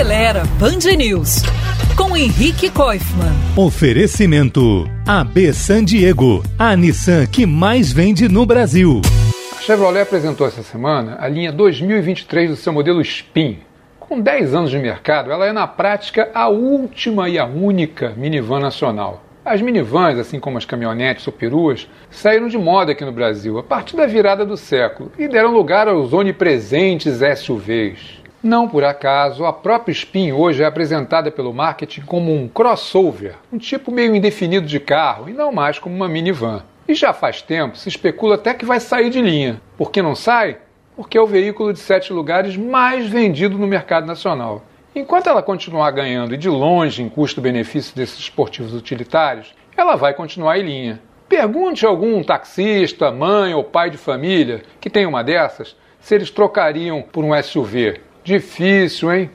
Acelera Band News com Henrique Koifman. Oferecimento AB San Diego, a Nissan que mais vende no Brasil. A Chevrolet apresentou essa semana a linha 2023 do seu modelo Spin. Com 10 anos de mercado, ela é na prática a última e a única minivan nacional. As minivans, assim como as caminhonetes ou peruas, saíram de moda aqui no Brasil a partir da virada do século e deram lugar aos onipresentes SUVs. Não por acaso, a própria Spin hoje é apresentada pelo marketing como um crossover, um tipo meio indefinido de carro e não mais como uma minivan. E já faz tempo se especula até que vai sair de linha. Por que não sai? Porque é o veículo de sete lugares mais vendido no mercado nacional. Enquanto ela continuar ganhando e de longe em custo-benefício desses esportivos utilitários, ela vai continuar em linha. Pergunte a algum taxista, mãe ou pai de família que tem uma dessas se eles trocariam por um SUV. Difícil, hein?